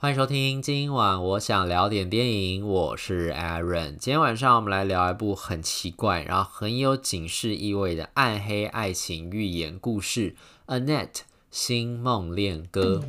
欢迎收听，今晚我想聊点电影，我是 Aaron。今天晚上我们来聊一部很奇怪，然后很有警示意味的暗黑爱情寓言故事《Annette 星梦恋歌》。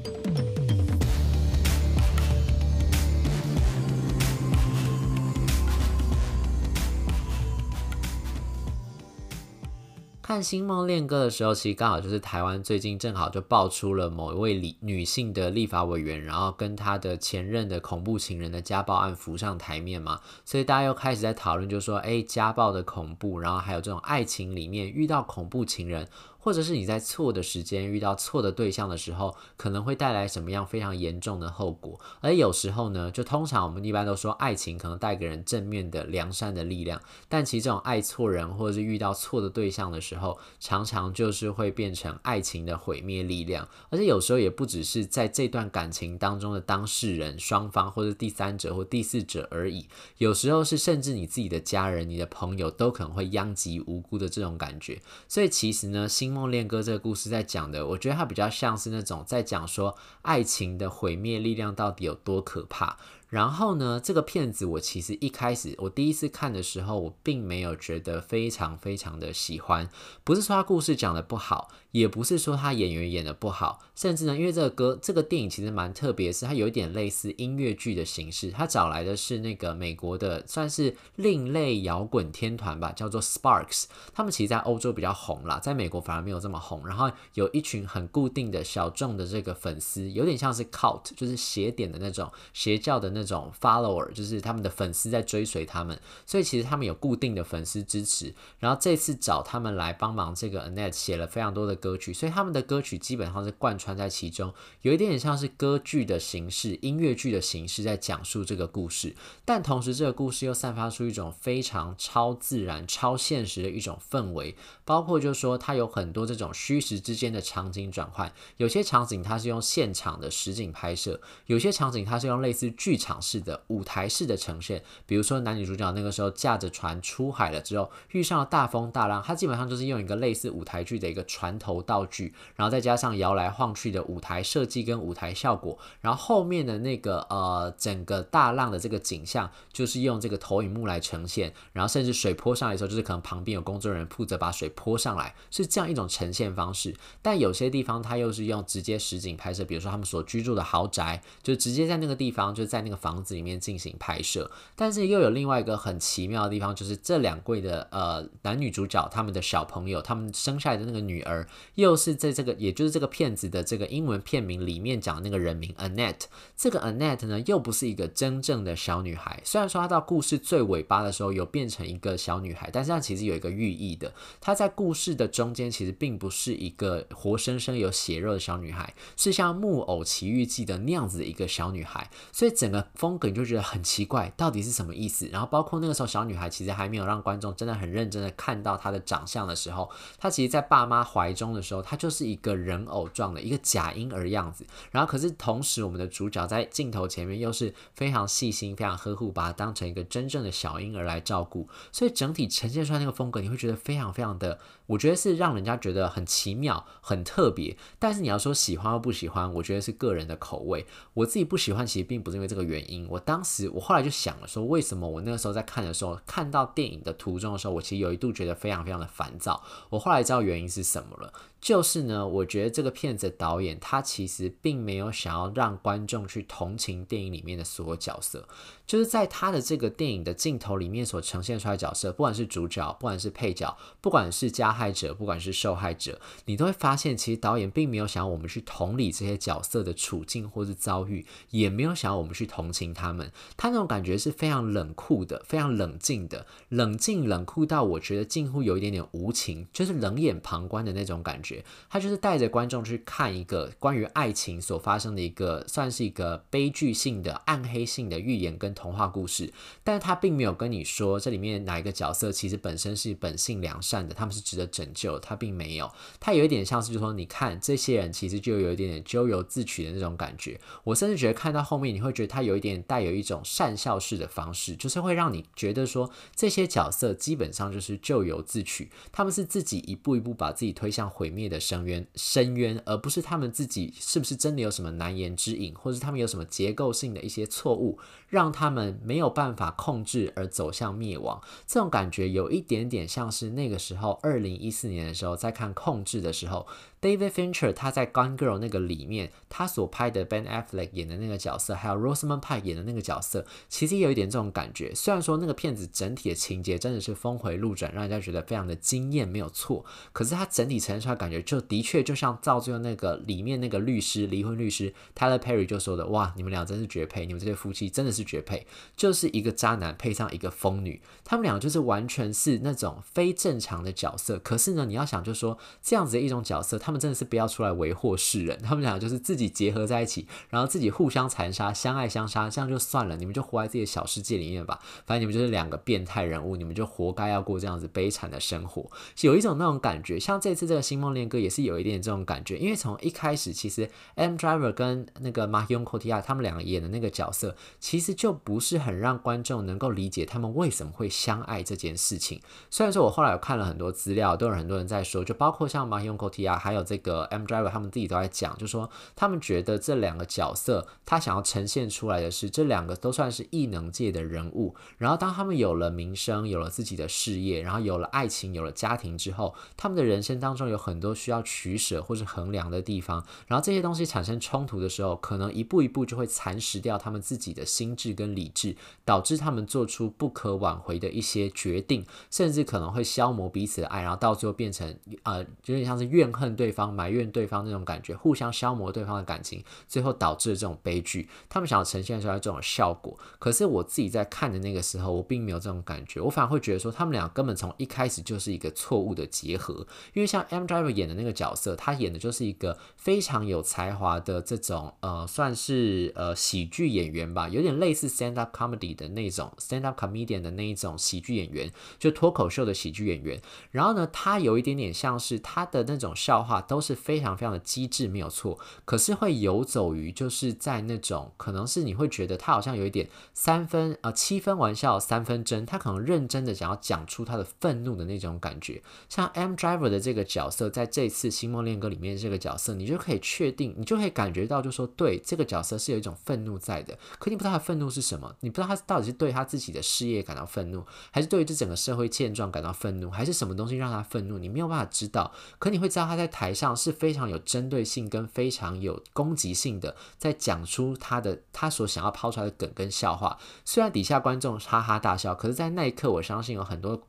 看《星梦恋歌》的时候，其实刚好就是台湾最近正好就爆出了某一位女女性的立法委员，然后跟她的前任的恐怖情人的家暴案浮上台面嘛，所以大家又开始在讨论，就说，哎，家暴的恐怖，然后还有这种爱情里面遇到恐怖情人。或者是你在错的时间遇到错的对象的时候，可能会带来什么样非常严重的后果。而有时候呢，就通常我们一般都说爱情可能带给人正面的良善的力量，但其实这种爱错人或者是遇到错的对象的时候，常常就是会变成爱情的毁灭力量。而且有时候也不只是在这段感情当中的当事人双方，或者第三者或第四者而已。有时候是甚至你自己的家人、你的朋友都可能会殃及无辜的这种感觉。所以其实呢，心。《梦恋歌》这个故事在讲的，我觉得它比较像是那种在讲说爱情的毁灭力量到底有多可怕。然后呢，这个片子我其实一开始我第一次看的时候，我并没有觉得非常非常的喜欢。不是说他故事讲的不好，也不是说他演员演的不好，甚至呢，因为这个歌这个电影其实蛮特别，是它有一点类似音乐剧的形式。他找来的是那个美国的算是另类摇滚天团吧，叫做 Sparks。他们其实在欧洲比较红啦，在美国反而没有这么红。然后有一群很固定的小众的这个粉丝，有点像是 cult，就是邪典的那种邪教的那。那种 follower 就是他们的粉丝在追随他们，所以其实他们有固定的粉丝支持。然后这次找他们来帮忙，这个 Annette 写了非常多的歌曲，所以他们的歌曲基本上是贯穿在其中，有一点点像是歌剧的形式、音乐剧的形式在讲述这个故事。但同时，这个故事又散发出一种非常超自然、超现实的一种氛围，包括就是说它有很多这种虚实之间的场景转换，有些场景它是用现场的实景拍摄，有些场景它是用类似剧场。场式的舞台式的呈现，比如说男女主角那个时候驾着船出海了之后，遇上了大风大浪，它基本上就是用一个类似舞台剧的一个船头道具，然后再加上摇来晃去的舞台设计跟舞台效果，然后后面的那个呃整个大浪的这个景象，就是用这个投影幕来呈现，然后甚至水泼上来的时候，就是可能旁边有工作人员负责把水泼上来，是这样一种呈现方式。但有些地方它又是用直接实景拍摄，比如说他们所居住的豪宅，就直接在那个地方，就在那个。房子里面进行拍摄，但是又有另外一个很奇妙的地方，就是这两位的呃男女主角，他们的小朋友，他们生下来的那个女儿，又是在这个，也就是这个片子的这个英文片名里面讲那个人名 Annette。这个 Annette 呢，又不是一个真正的小女孩。虽然说她到故事最尾巴的时候有变成一个小女孩，但是她其实有一个寓意的。她在故事的中间其实并不是一个活生生有血肉的小女孩，是像《木偶奇遇记》的那样子的一个小女孩。所以整个。风格你就觉得很奇怪，到底是什么意思？然后包括那个时候小女孩其实还没有让观众真的很认真的看到她的长相的时候，她其实，在爸妈怀中的时候，她就是一个人偶状的一个假婴儿样子。然后可是同时，我们的主角在镜头前面又是非常细心、非常呵护，把她当成一个真正的小婴儿来照顾。所以整体呈现出来那个风格，你会觉得非常非常的，我觉得是让人家觉得很奇妙、很特别。但是你要说喜欢或不喜欢，我觉得是个人的口味。我自己不喜欢，其实并不是因为这个原原因。我当时，我后来就想了，说为什么我那个时候在看的时候，看到电影的途中的时候，我其实有一度觉得非常非常的烦躁。我后来知道原因是什么了。就是呢，我觉得这个片子的导演他其实并没有想要让观众去同情电影里面的所有角色，就是在他的这个电影的镜头里面所呈现出来的角色，不管是主角，不管是配角，不管是加害者，不管是受害者，你都会发现，其实导演并没有想要我们去同理这些角色的处境或是遭遇，也没有想要我们去同情他们。他那种感觉是非常冷酷的，非常冷静的，冷静冷酷到我觉得近乎有一点点无情，就是冷眼旁观的那种感觉。他就是带着观众去看一个关于爱情所发生的一个，算是一个悲剧性的、暗黑性的寓言跟童话故事，但是他并没有跟你说这里面哪一个角色其实本身是本性良善的，他们是值得拯救，他并没有，他有一点像是就说，你看这些人其实就有一点点咎由自取的那种感觉。我甚至觉得看到后面，你会觉得他有一点带有一种善笑式的方式，就是会让你觉得说这些角色基本上就是咎由自取，他们是自己一步一步把自己推向毁灭。灭的深渊深渊，而不是他们自己是不是真的有什么难言之隐，或是他们有什么结构性的一些错误，让他们没有办法控制而走向灭亡。这种感觉有一点点像是那个时候，二零一四年的时候在看《控制》的时候。David Fincher 他在《Gone Girl》那个里面，他所拍的 Ben Affleck 演的那个角色，还有 Rosamund Pike 演的那个角色，其实有一点这种感觉。虽然说那个片子整体的情节真的是峰回路转，让人家觉得非常的惊艳，没有错。可是他整体呈现出来感觉，就的确就像造就那个里面那个律师离婚律师 Tyler Perry 就说的：“哇，你们俩真是绝配，你们这对夫妻真的是绝配，就是一个渣男配上一个疯女，他们俩就是完全是那种非正常的角色。可是呢，你要想就说这样子的一种角色，他们真的是不要出来。”为祸世人，他们俩就是自己结合在一起，然后自己互相残杀，相爱相杀，这样就算了，你们就活在自己的小世界里面吧。反正你们就是两个变态人物，你们就活该要过这样子悲惨的生活。有一种那种感觉，像这次这个《星梦恋歌》也是有一点这种感觉，因为从一开始，其实 M Driver 跟那个 markyoncoti 他们两个演的那个角色，其实就不是很让观众能够理解他们为什么会相爱这件事情。虽然说我后来有看了很多资料，都有很多人在说，就包括像 Marion Cotillard 还有这个 M Driver。他们自己都在讲，就说他们觉得这两个角色，他想要呈现出来的是，这两个都算是异能界的人物。然后当他们有了名声，有了自己的事业，然后有了爱情，有了家庭之后，他们的人生当中有很多都需要取舍或是衡量的地方。然后这些东西产生冲突的时候，可能一步一步就会蚕食掉他们自己的心智跟理智，导致他们做出不可挽回的一些决定，甚至可能会消磨彼此的爱，然后到最后变成呃，有点像是怨恨对方、埋怨对方。那种感觉，互相消磨对方的感情，最后导致了这种悲剧。他们想要呈现出来这种效果，可是我自己在看的那个时候，我并没有这种感觉。我反而会觉得说，他们俩根本从一开始就是一个错误的结合。因为像 M Driver 演的那个角色，他演的就是一个非常有才华的这种呃，算是呃喜剧演员吧，有点类似 stand up comedy 的那种 stand up comedian 的那一种喜剧演员，就脱口秀的喜剧演员。然后呢，他有一点点像是他的那种笑话都是非常非常的机智没有错，可是会游走于就是在那种可能是你会觉得他好像有一点三分呃七分玩笑三分真，他可能认真的想要讲出他的愤怒的那种感觉。像 M Driver 的这个角色，在这次《星梦恋歌》里面这个角色，你就可以确定，你就可以感觉到，就说对这个角色是有一种愤怒在的。可你不知道他愤怒是什么，你不知道他到底是对他自己的事业感到愤怒，还是对于这整个社会现状感到愤怒，还是什么东西让他愤怒？你没有办法知道。可你会知道他在台上是非常有针对性跟非常有攻击性的，在讲出他的他所想要抛出来的梗跟笑话，虽然底下观众哈哈大笑，可是，在那一刻，我相信有很多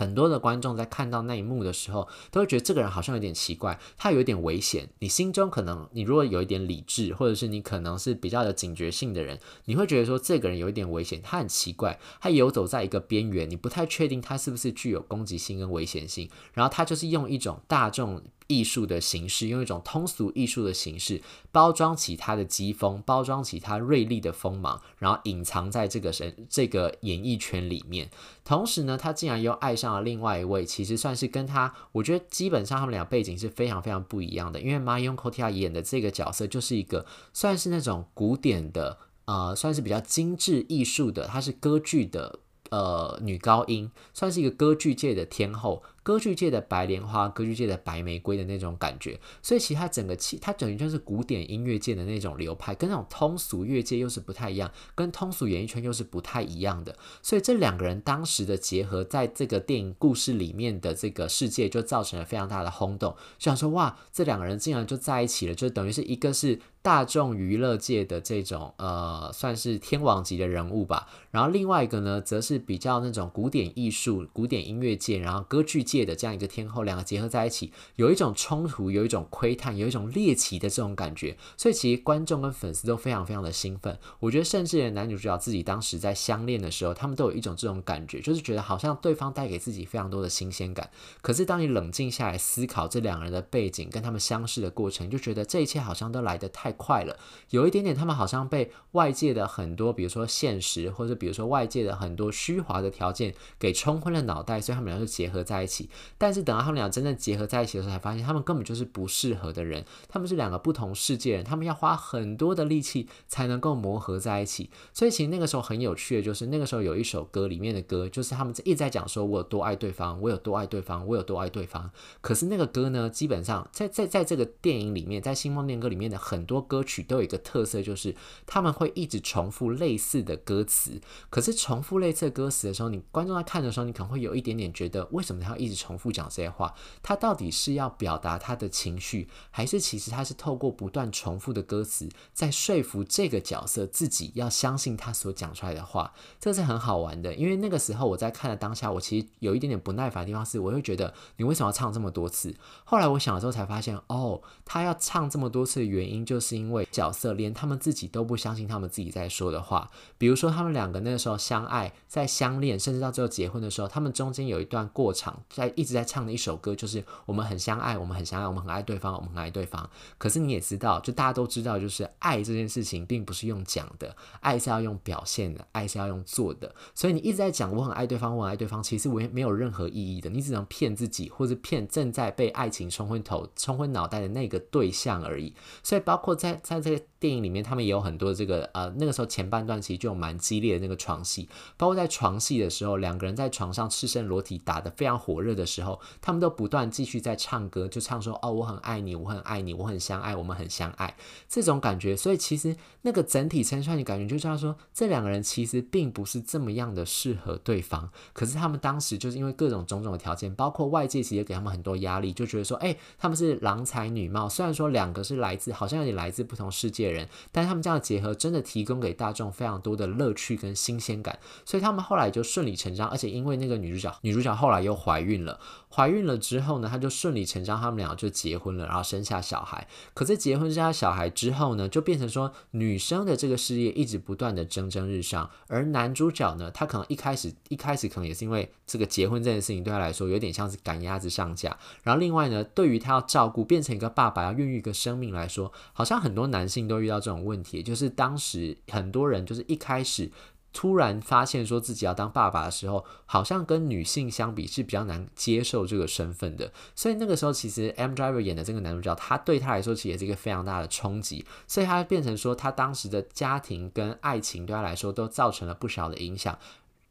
很多的观众在看到那一幕的时候，都会觉得这个人好像有点奇怪，他有点危险。你心中可能，你如果有一点理智，或者是你可能是比较有警觉性的人，你会觉得说这个人有一点危险，他很奇怪，他游走在一个边缘，你不太确定他是不是具有攻击性跟危险性，然后他就是用一种大众。艺术的形式，用一种通俗艺术的形式包装起他的机锋，包装起他锐利的锋芒，然后隐藏在这个神这个演艺圈里面。同时呢，他竟然又爱上了另外一位，其实算是跟他，我觉得基本上他们俩背景是非常非常不一样的。因为 Marion c o t i l l 演的这个角色就是一个算是那种古典的，呃，算是比较精致艺术的，她是歌剧的呃女高音，算是一个歌剧界的天后。歌剧界的白莲花，歌剧界的白玫瑰的那种感觉，所以其实它整个气，它等于就是古典音乐界的那种流派，跟那种通俗乐界又是不太一样，跟通俗演艺圈又是不太一样的。所以这两个人当时的结合，在这个电影故事里面的这个世界，就造成了非常大的轰动。就想说，哇，这两个人竟然就在一起了，就等于是一个是大众娱乐界的这种呃，算是天王级的人物吧。然后另外一个呢，则是比较那种古典艺术、古典音乐界，然后歌剧界的这样一个天后，两个结合在一起，有一种冲突，有一种窥探，有一种猎奇的这种感觉，所以其实观众跟粉丝都非常非常的兴奋。我觉得，甚至连男女主角自己当时在相恋的时候，他们都有一种这种感觉，就是觉得好像对方带给自己非常多的新鲜感。可是，当你冷静下来思考这两个人的背景跟他们相识的过程，就觉得这一切好像都来得太快了，有一点点他们好像被外界的很多，比如说现实，或者比如说外界的很多虚华的条件给冲昏了脑袋，所以他们俩就结合在一起。但是等到他们俩真正结合在一起的时候，才发现他们根本就是不适合的人，他们是两个不同世界人，他们要花很多的力气才能够磨合在一起。所以其实那个时候很有趣的就是，那个时候有一首歌里面的歌，就是他们一直在讲说我有多爱对方，我有多爱对方，我有多爱对方。可是那个歌呢，基本上在在在这个电影里面，在《星梦恋歌》里面的很多歌曲都有一个特色，就是他们会一直重复类似的歌词。可是重复类似的歌词的时候，你观众在看的时候，你可能会有一点点觉得，为什么他要一重复讲这些话？他到底是要表达他的情绪，还是其实他是透过不断重复的歌词，在说服这个角色自己要相信他所讲出来的话？这是很好玩的，因为那个时候我在看的当下，我其实有一点点不耐烦的地方是，我会觉得你为什么要唱这么多次？后来我想了之后才发现，哦，他要唱这么多次的原因，就是因为角色连他们自己都不相信他们自己在说的话。比如说他们两个那个时候相爱，在相恋，甚至到最后结婚的时候，他们中间有一段过场，在一直在唱的一首歌，就是我们很相爱，我们很相爱，我们很爱对方，我们很爱对方。可是你也知道，就大家都知道，就是爱这件事情并不是用讲的，爱是要用表现的，爱是要用做的。所以你一直在讲我很爱对方，我很爱对方，其实我也没有任何意义的，你只能骗自己，或者骗正在被爱情冲昏头、冲昏脑袋的那个对象而已。所以包括在在这个电影里面，他们也有很多这个呃，那个时候前半段其实就有蛮激烈的那个床戏，包括在床戏的时候，两个人在床上赤身裸体打得非常火热的时候，他们都不断继续在唱歌，就唱说哦，我很爱你，我很爱你，我很相爱，我们很相爱这种感觉。所以其实那个整体呈现的感觉，就知道说这两个人其实并不是这么样的适合对方。可是他们当时就是因为各种种种的条件，包括外界其实给他们很多压力，就觉得说，哎，他们是郎才女貌，虽然说两个是来自好像有点来自不同世界的人，但是他们这样的结合真的提供给大众非常多的乐趣跟新鲜感，所以他们后来就顺理成章，而且因为那个女主角，女主角后来又怀孕了，怀孕了之后呢，她就顺理成章，他们俩就结婚了，然后生下小孩。可是结婚生下小孩之后呢，就变成说女生的这个事业一直不断的蒸蒸日上，而男主角呢，他可能一开始一开始可能也是因为这个结婚这件事情对他来说有点像是赶鸭子上架，然后另外呢，对于他要照顾变成一个爸爸要孕育一个生命来说，好像很多男性都遇到这种问题，就是当时很多人就是一开始。突然发现说自己要当爸爸的时候，好像跟女性相比是比较难接受这个身份的。所以那个时候，其实 M. Driver 演的这个男主角，他对他来说其实也是一个非常大的冲击。所以他变成说，他当时的家庭跟爱情对他来说都造成了不小的影响。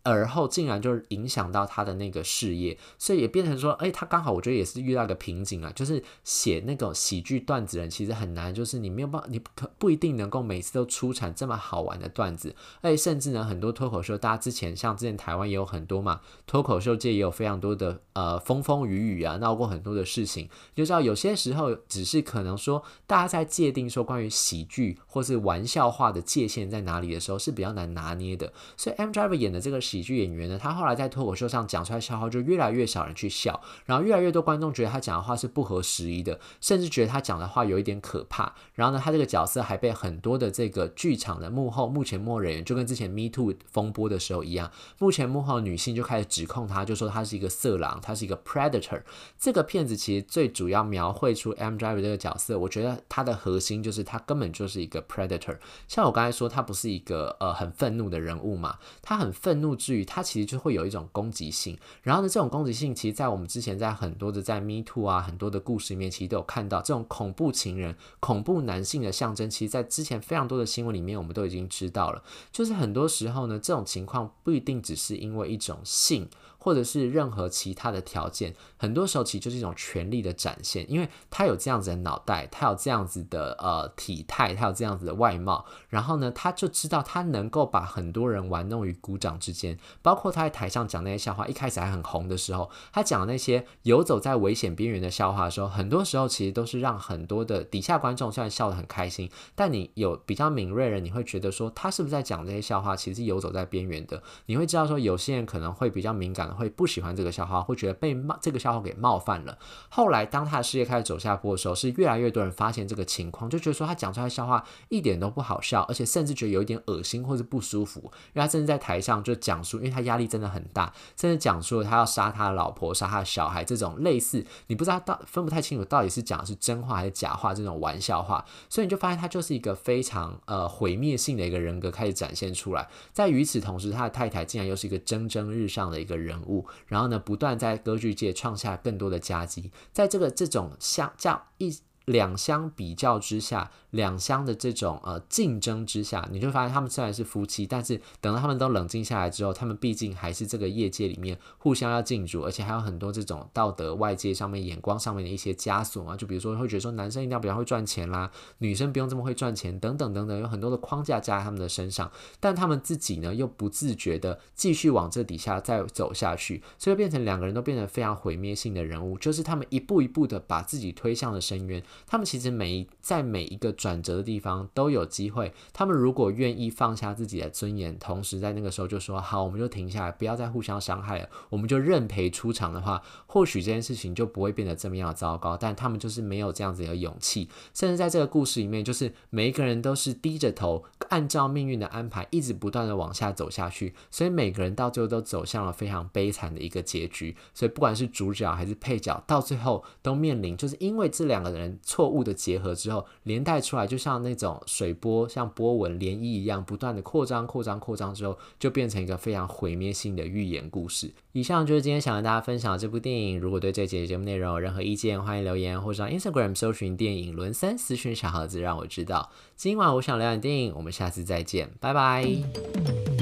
而后竟然就影响到他的那个事业，所以也变成说，哎，他刚好我觉得也是遇到一个瓶颈啊，就是写那种喜剧段子人其实很难，就是你没有办法，你可不一定能够每次都出产这么好玩的段子，而且甚至呢，很多脱口秀，大家之前像之前台湾也有很多嘛，脱口秀界也有非常多的呃风风雨雨啊，闹过很多的事情，就知道有些时候只是可能说大家在界定说关于喜剧或是玩笑话的界限在哪里的时候是比较难拿捏的，所以 M Driver 演的这个。喜剧演员呢，他后来在脱口秀上讲出来笑话，就越来越少人去笑，然后越来越多观众觉得他讲的话是不合时宜的，甚至觉得他讲的话有一点可怕。然后呢，他这个角色还被很多的这个剧场的幕后、幕前幕人员，就跟之前 Me Too 风波的时候一样，幕前幕后女性就开始指控他，就说他是一个色狼，他是一个 predator。这个片子其实最主要描绘出 M Driver 这个角色，我觉得他的核心就是他根本就是一个 predator。像我刚才说，他不是一个呃很愤怒的人物嘛，他很愤怒。至于他其实就会有一种攻击性，然后呢，这种攻击性其实，在我们之前在很多的在 Me Too 啊，很多的故事里面，其实都有看到这种恐怖情人、恐怖男性的象征。其实，在之前非常多的新闻里面，我们都已经知道了，就是很多时候呢，这种情况不一定只是因为一种性。或者是任何其他的条件，很多时候其实就是一种权力的展现，因为他有这样子的脑袋，他有这样子的呃体态，他有这样子的外貌，然后呢，他就知道他能够把很多人玩弄于股掌之间。包括他在台上讲那些笑话，一开始还很红的时候，他讲那些游走在危险边缘的笑话的时候，很多时候其实都是让很多的底下观众虽然笑得很开心，但你有比较敏锐的人，你会觉得说他是不是在讲这些笑话，其实游走在边缘的。你会知道说有些人可能会比较敏感。会不喜欢这个笑话，会觉得被冒这个笑话给冒犯了。后来，当他的事业开始走下坡的时候，是越来越多人发现这个情况，就觉得说他讲出来的笑话一点都不好笑，而且甚至觉得有一点恶心或是不舒服。因为他甚至在台上就讲述，因为他压力真的很大，甚至讲述了他要杀他的老婆、杀他的小孩这种类似你不知道到分不太清楚到底是讲的是真话还是假话这种玩笑话。所以你就发现他就是一个非常呃毁灭性的一个人格开始展现出来。在与此同时，他的太太竟然又是一个蒸蒸日上的一个人物，然后呢，不断在歌剧界创下更多的佳绩，在这个这种像叫一。两相比较之下，两相的这种呃竞争之下，你就发现他们虽然是夫妻，但是等到他们都冷静下来之后，他们毕竟还是这个业界里面互相要竞逐，而且还有很多这种道德外界上面眼光上面的一些枷锁嘛。就比如说会觉得说男生一定要比较会赚钱啦，女生不用这么会赚钱等等等等，有很多的框架加在他们的身上，但他们自己呢又不自觉的继续往这底下再走下去，所以变成两个人都变成非常毁灭性的人物，就是他们一步一步的把自己推向了深渊。他们其实每一在每一个转折的地方都有机会。他们如果愿意放下自己的尊严，同时在那个时候就说好，我们就停下来，不要再互相伤害了，我们就认赔出场的话，或许这件事情就不会变得这么样糟糕。但他们就是没有这样子的勇气，甚至在这个故事里面，就是每一个人都是低着头，按照命运的安排，一直不断的往下走下去。所以每个人到最后都走向了非常悲惨的一个结局。所以不管是主角还是配角，到最后都面临，就是因为这两个人错误的。结合之后，连带出来，就像那种水波，像波纹涟漪一样，不断的扩张、扩张、扩张之后，就变成一个非常毁灭性的寓言故事。以上就是今天想跟大家分享的这部电影。如果对这节节目内容有任何意见，欢迎留言或者上 Instagram 搜寻电影轮三私讯小盒子，让我知道。今晚我想聊点电影，我们下次再见，拜拜。